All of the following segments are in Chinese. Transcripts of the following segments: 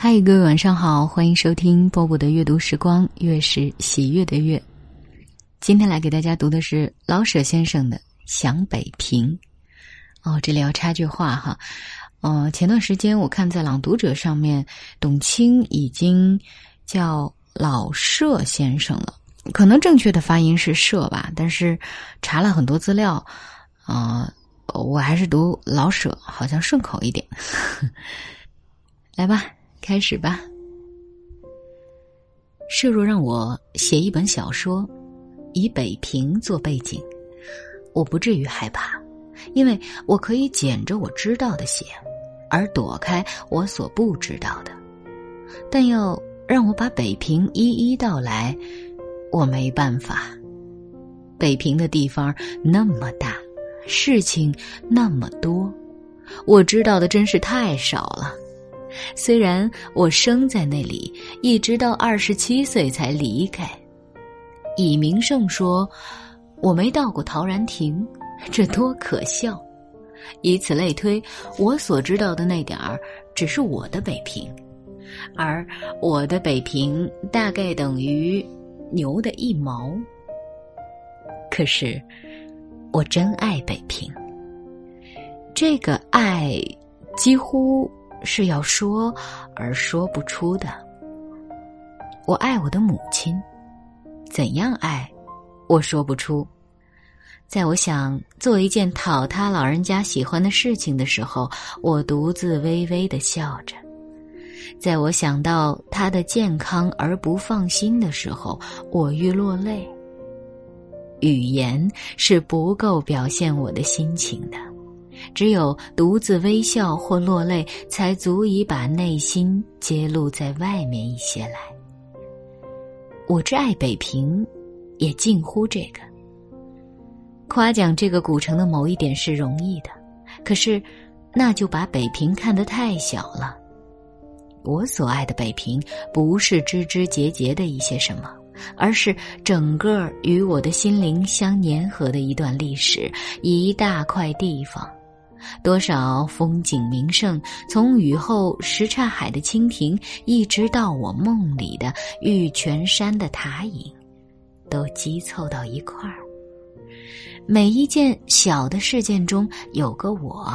嗨，各位晚上好，欢迎收听波波的阅读时光，月是喜悦的月。今天来给大家读的是老舍先生的《想北平》。哦，这里要插句话哈，呃，前段时间我看在《朗读者》上面，董卿已经叫老舍先生了，可能正确的发音是舍吧，但是查了很多资料，啊，我还是读老舍，好像顺口一点。来吧。开始吧。设若让我写一本小说，以北平做背景，我不至于害怕，因为我可以捡着我知道的写，而躲开我所不知道的。但要让我把北平一一道来，我没办法。北平的地方那么大，事情那么多，我知道的真是太少了。虽然我生在那里，一直到二十七岁才离开。以明胜说：“我没到过陶然亭，这多可笑！”以此类推，我所知道的那点儿，只是我的北平，而我的北平大概等于牛的一毛。可是，我真爱北平。这个爱，几乎。是要说而说不出的。我爱我的母亲，怎样爱，我说不出。在我想做一件讨他老人家喜欢的事情的时候，我独自微微的笑着；在我想到他的健康而不放心的时候，我欲落泪。语言是不够表现我的心情的。只有独自微笑或落泪，才足以把内心揭露在外面一些来。我之爱北平，也近乎这个。夸奖这个古城的某一点是容易的，可是，那就把北平看得太小了。我所爱的北平，不是枝枝节节的一些什么，而是整个与我的心灵相粘合的一段历史，一大块地方。多少风景名胜，从雨后什刹海的蜻蜓，一直到我梦里的玉泉山的塔影，都积凑到一块儿。每一件小的事件中有个我，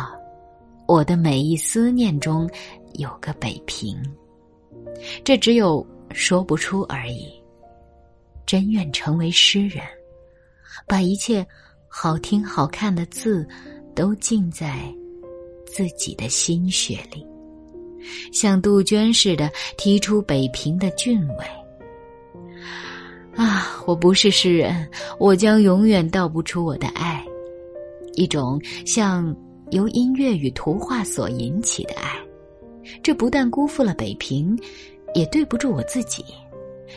我的每一思念中有个北平。这只有说不出而已。真愿成为诗人，把一切好听好看的字。都浸在自己的心血里，像杜鹃似的提出北平的俊伟。啊，我不是诗人，我将永远道不出我的爱，一种像由音乐与图画所引起的爱。这不但辜负了北平，也对不住我自己，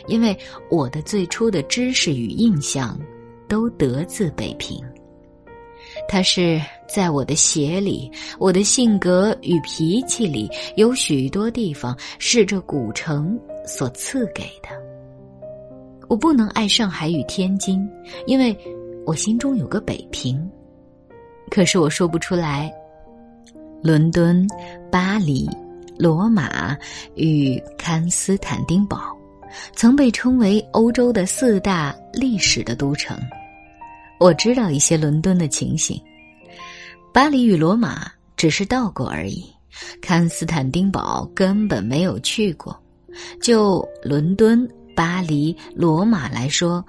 因为我的最初的知识与印象都得自北平。它是在我的血里，我的性格与脾气里，有许多地方是这古城所赐给的。我不能爱上海与天津，因为我心中有个北平。可是我说不出来。伦敦、巴黎、罗马与堪斯坦丁堡，曾被称为欧洲的四大历史的都城。我知道一些伦敦的情形，巴黎与罗马只是到过而已，康斯坦丁堡根本没有去过。就伦敦、巴黎、罗马来说，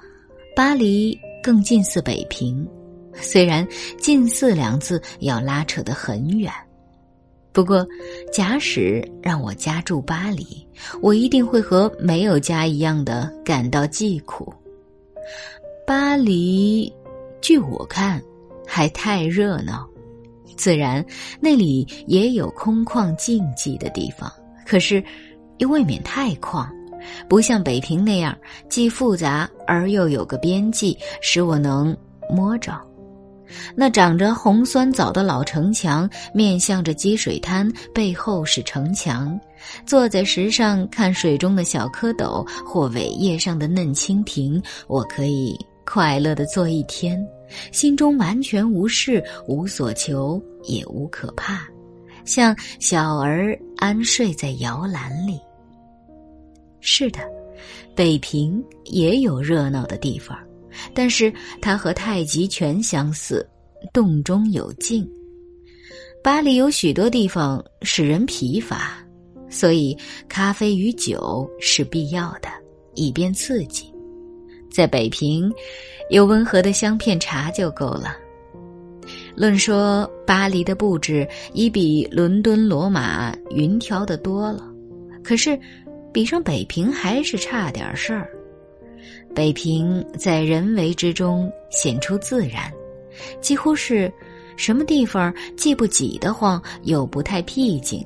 巴黎更近似北平，虽然“近似”两字要拉扯得很远。不过，假使让我家住巴黎，我一定会和没有家一样的感到疾苦。巴黎。据我看，还太热闹。自然，那里也有空旷静寂的地方，可是又未免太旷，不像北平那样既复杂而又有个边际，使我能摸着。那长着红酸枣的老城墙，面向着积水滩，背后是城墙。坐在石上看水中的小蝌蚪或苇叶上的嫩蜻蜓，我可以。快乐的坐一天，心中完全无事，无所求，也无可怕，像小儿安睡在摇篮里。是的，北平也有热闹的地方，但是它和太极拳相似，动中有静。巴黎有许多地方使人疲乏，所以咖啡与酒是必要的，以便刺激。在北平，有温和的香片茶就够了。论说巴黎的布置已比伦敦、罗马匀调的多了，可是比上北平还是差点事儿。北平在人为之中显出自然，几乎是什么地方既不挤得慌，又不太僻静。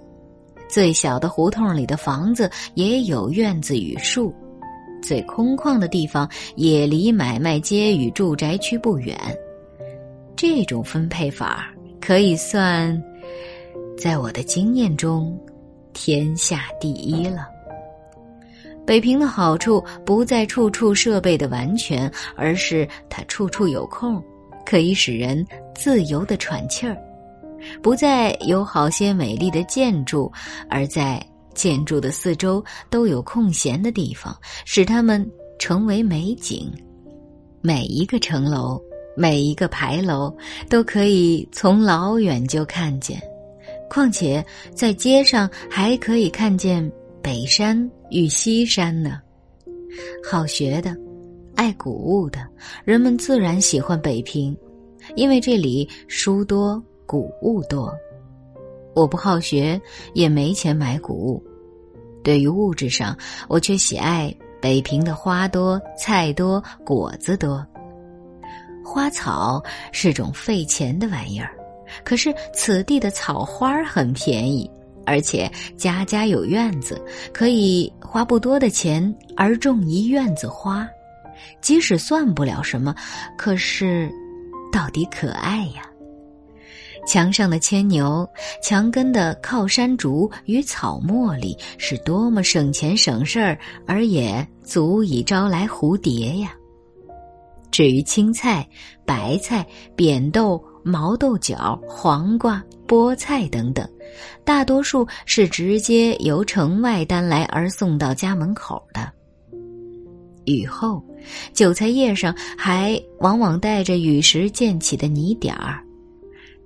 最小的胡同里的房子也有院子与树，最空旷的地方也离买卖街与住宅区不远。这种分配法可以算，在我的经验中，天下第一了。北平的好处不在处处设备的完全，而是它处处有空，可以使人自由的喘气儿；不在有好些美丽的建筑，而在建筑的四周都有空闲的地方，使它们成为美景。每一个城楼。每一个牌楼都可以从老远就看见，况且在街上还可以看见北山与西山呢。好学的，爱古物的人们自然喜欢北平，因为这里书多，古物多。我不好学，也没钱买古物，对于物质上，我却喜爱北平的花多，菜多，果子多。花草是种费钱的玩意儿，可是此地的草花很便宜，而且家家有院子，可以花不多的钱而种一院子花，即使算不了什么，可是到底可爱呀。墙上的牵牛、墙根的靠山竹与草茉莉，是多么省钱省事儿，而也足以招来蝴蝶呀。至于青菜、白菜、扁豆、毛豆角、黄瓜、菠菜等等，大多数是直接由城外担来而送到家门口的。雨后，韭菜叶上还往往带着雨时溅起的泥点儿。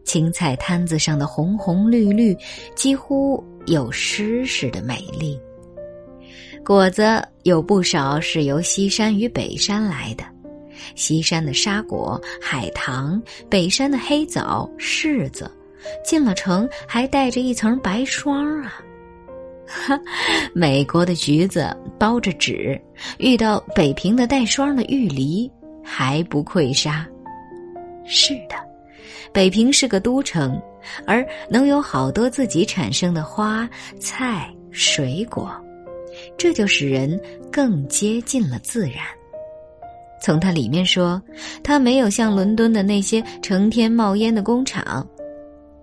青菜摊子上的红红绿绿，几乎有诗似的美丽。果子有不少是由西山与北山来的。西山的沙果、海棠，北山的黑枣、柿子，进了城还带着一层白霜啊！哈，美国的橘子包着纸，遇到北平的带霜的玉梨，还不溃沙。是的，北平是个都城，而能有好多自己产生的花菜水果，这就使人更接近了自然。从它里面说，它没有像伦敦的那些成天冒烟的工厂；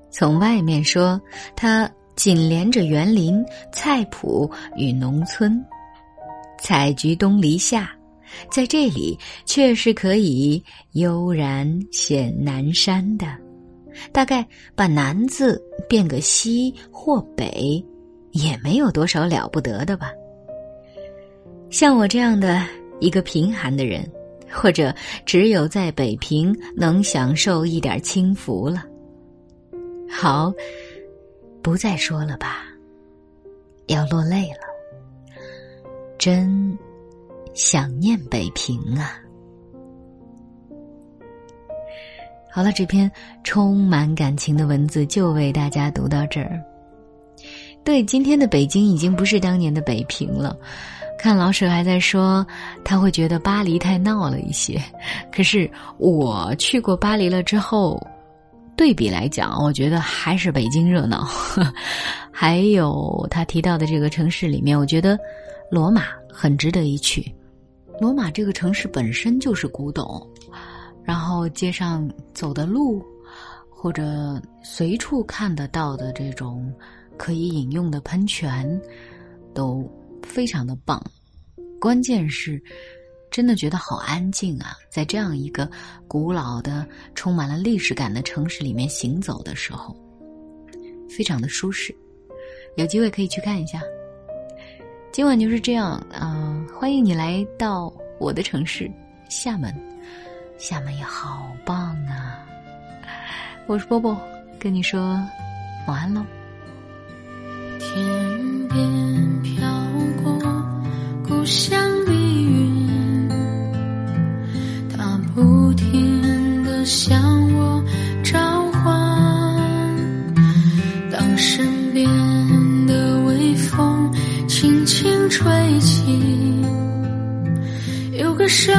从外面说，它紧连着园林、菜圃与农村。采菊东篱下，在这里却是可以悠然显南山的。大概把“南”字变个“西”或“北”，也没有多少了不得的吧。像我这样的一个贫寒的人。或者只有在北平能享受一点清福了。好，不再说了吧，要落泪了。真想念北平啊！好了，这篇充满感情的文字就为大家读到这儿。对，今天的北京已经不是当年的北平了。看老舍还在说，他会觉得巴黎太闹了一些。可是我去过巴黎了之后，对比来讲，我觉得还是北京热闹。还有他提到的这个城市里面，我觉得罗马很值得一去。罗马这个城市本身就是古董，然后街上走的路，或者随处看得到的这种可以饮用的喷泉，都。非常的棒，关键是，真的觉得好安静啊！在这样一个古老的、充满了历史感的城市里面行走的时候，非常的舒适。有机会可以去看一下。今晚就是这样啊！欢迎你来到我的城市厦门，厦门也好棒啊！我是波波，跟你说晚安喽。天边飘过故乡的云，它不停的向我召唤。当身边的微风轻轻吹起，有个声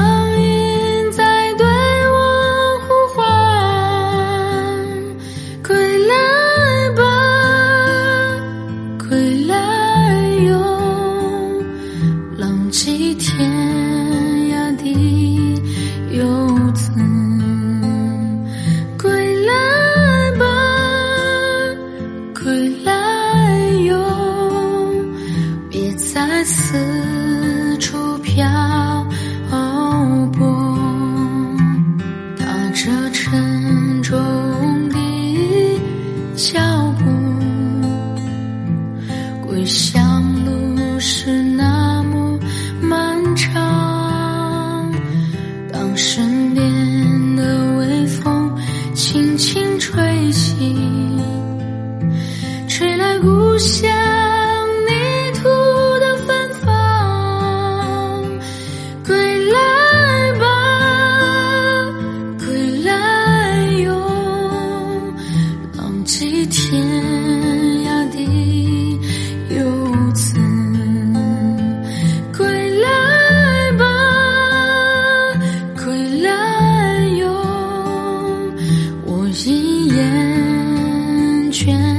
来故乡泥土的芬芳。归来吧，归来哟，浪迹天涯的游子。归来吧，归来哟，我已厌倦